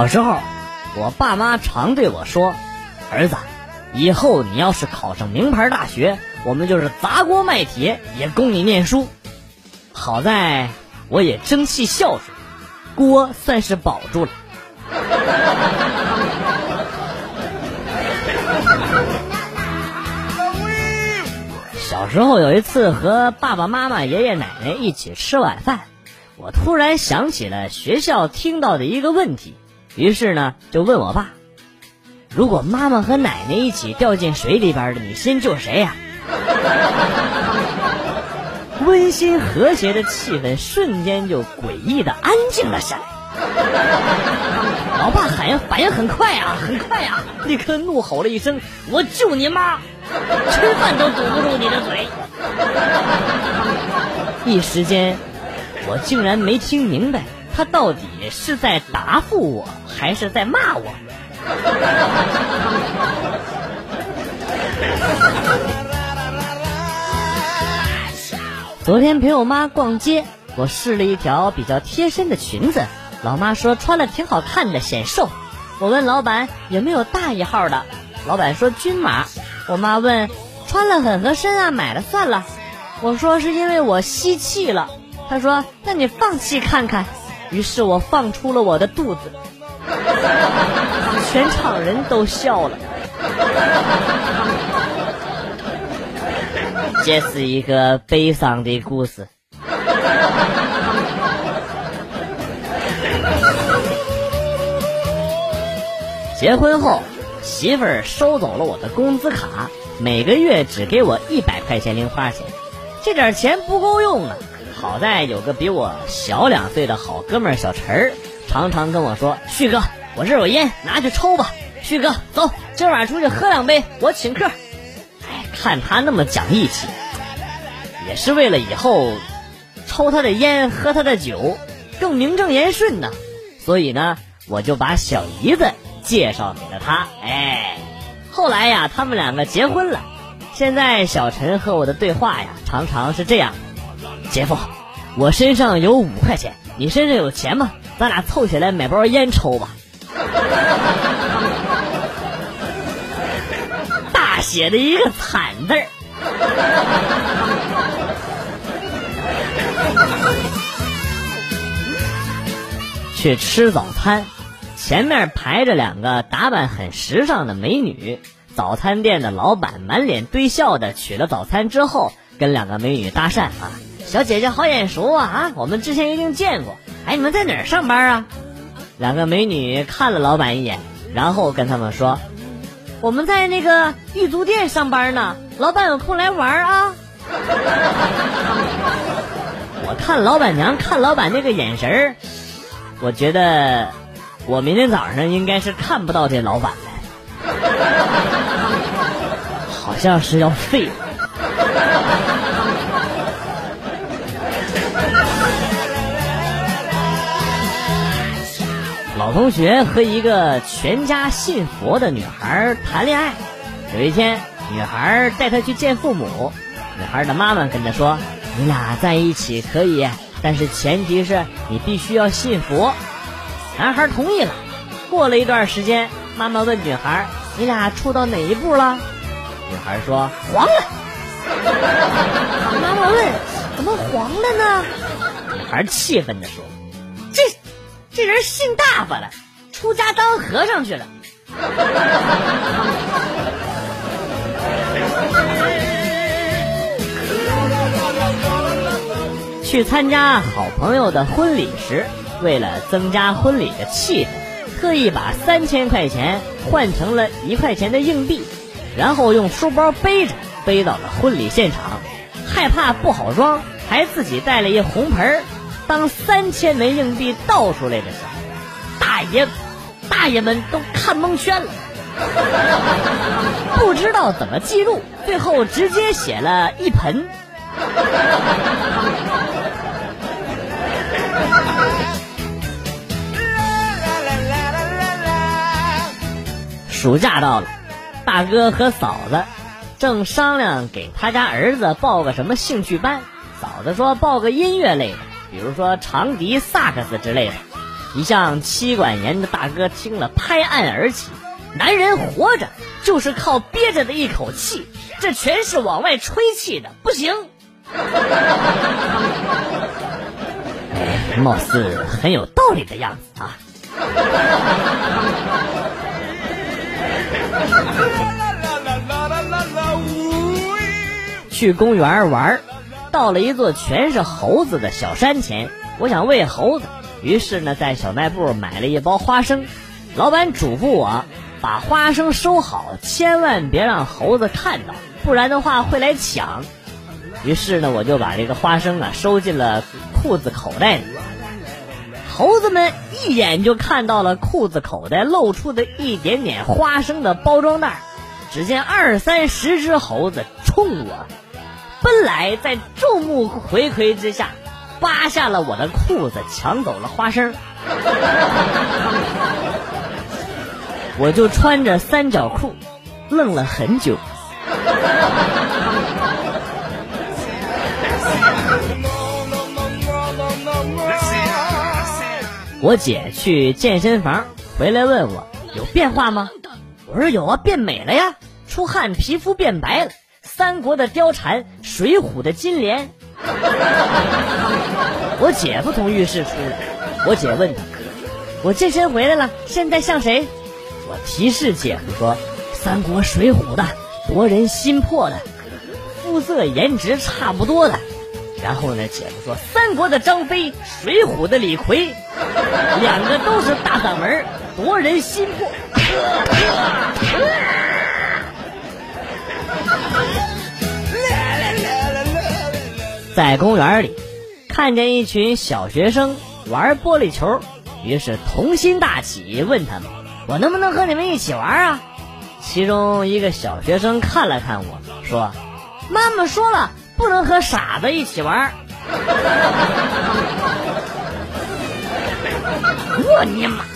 小时候，我爸妈常对我说：“儿子，以后你要是考上名牌大学，我们就是砸锅卖铁也供你念书。”好在我也争气孝顺，锅算是保住了。小时候有一次和爸爸妈妈、爷爷奶奶一起吃晚饭，我突然想起了学校听到的一个问题，于是呢就问我爸：“如果妈妈和奶奶一起掉进水里边的，你先救谁呀？” 温馨和谐的气氛瞬间就诡异的安静了下来。老爸反应反应很快啊，很快啊，立刻怒吼了一声：“我救你妈！吃饭都堵不住你的嘴！”一时间，我竟然没听明白他到底是在答复我，还是在骂我。昨天陪我妈逛街，我试了一条比较贴身的裙子，老妈说穿了挺好看的，显瘦。我问老板有没有大一号的，老板说均码。我妈问穿了很合身啊，买了算了。我说是因为我吸气了。她说那你放气看看。于是我放出了我的肚子，全场人都笑了。这是一个悲伤的故事。结婚后，媳妇儿收走了我的工资卡，每个月只给我一百块钱零花钱，这点钱不够用啊！好在有个比我小两岁的好哥们儿小陈儿，常常跟我说：“旭哥，我这有烟，拿去抽吧。”旭哥，走，今晚出去喝两杯，我请客。哎，看他那么讲义气，也是为了以后抽他的烟、喝他的酒更名正言顺呢。所以呢，我就把小姨子介绍给了他。哎，后来呀，他们两个结婚了。现在小陈和我的对话呀，常常是这样：姐夫，我身上有五块钱，你身上有钱吗？咱俩凑起来买包烟抽吧。大写的一个惨字儿。去吃早餐，前面排着两个打扮很时尚的美女。早餐店的老板满脸堆笑的取了早餐之后，跟两个美女搭讪啊：“小姐姐好眼熟啊啊，我们之前一定见过。哎，你们在哪儿上班啊？”两个美女看了老板一眼，然后跟他们说：“我们在那个玉足店上班呢，老板有空来玩啊。”我看老板娘看老板那个眼神儿，我觉得我明天早上应该是看不到这老板了，好像是要废了。老同学和一个全家信佛的女孩谈恋爱，有一天，女孩带他去见父母，女孩的妈妈跟他说：“你俩在一起可以，但是前提是你必须要信佛。”男孩同意了。过了一段时间，妈妈问女孩：“你俩处到哪一步了？”女孩说：“黄了。”妈妈问：“怎么黄了呢？”女孩气愤地说：“。”这人信大发了，出家当和尚去了。去参加好朋友的婚礼时，为了增加婚礼的气氛，特意把三千块钱换成了一块钱的硬币，然后用书包背着背到了婚礼现场。害怕不好装，还自己带了一红盆儿。当三千枚硬币倒出来的时候，大爷、大爷们都看蒙圈了，不知道怎么记录，最后直接写了一盆。暑假到了，大哥和嫂子正商量给他家儿子报个什么兴趣班，嫂子说报个音乐类的。比如说长笛、萨克斯之类的，一向妻管严的大哥听了，拍案而起：“男人活着就是靠憋着的一口气，这全是往外吹气的，不行。”哎，貌似很有道理的样子啊。去公园玩，到了一座全是猴子的小山前，我想喂猴子，于是呢，在小卖部买了一包花生。老板嘱咐我把花生收好，千万别让猴子看到，不然的话会来抢。于是呢，我就把这个花生啊收进了裤子口袋里。猴子们一眼就看到了裤子口袋露出的一点点花生的包装袋，只见二三十只猴子冲我。奔来，在众目睽睽之下，扒下了我的裤子，抢走了花生。我就穿着三角裤，愣了很久。我姐去健身房回来问我有变化吗？我说有啊，变美了呀，出汗，皮肤变白了。三国的貂蝉，水浒的金莲。我姐夫从浴室出来，我姐问他：“我健身回来了，现在像谁？”我提示姐夫说：“三国水浒的，夺人心魄的，肤色颜值差不多的。”然后呢，姐夫说：“三国的张飞，水浒的李逵，两个都是大嗓门，夺人心魄。”在公园里，看见一群小学生玩玻璃球，于是童心大起，问他们：“我能不能和你们一起玩啊？”其中一个小学生看了看我说：“妈妈说了，不能和傻子一起玩。”我尼玛！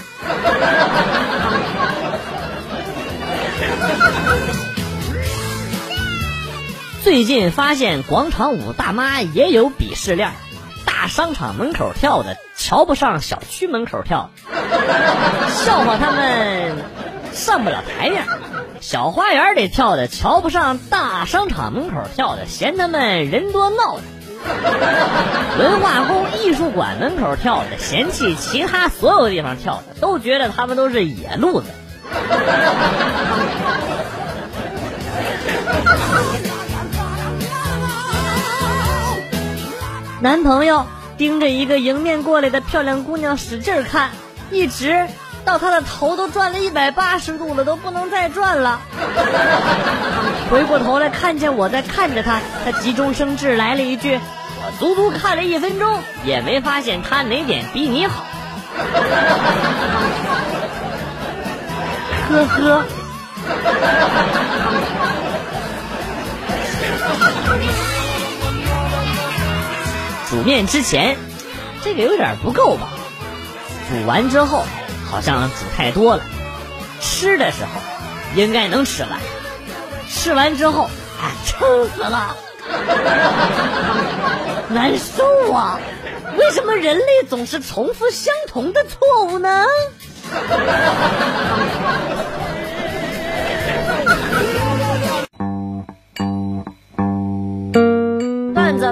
最近发现广场舞大妈也有鄙视链，大商场门口跳的瞧不上小区门口跳，笑话他们上不了台面；小花园里跳的瞧不上大商场门口跳的，嫌他们人多闹腾；文化宫艺术馆门口跳的嫌弃其他所有地方跳的，都觉得他们都是野路子。男朋友盯着一个迎面过来的漂亮姑娘使劲看，一直到他的头都转了一百八十度了，都不能再转了。回过头来看见我在看着他，他急中生智来了一句：“我足足看了一分钟，也没发现他哪点比你好。”呵呵。煮面之前，这个有点不够吧？煮完之后，好像煮太多了。吃的时候，应该能吃完。吃完之后，啊，撑死了，难受啊！为什么人类总是重复相同的错误呢？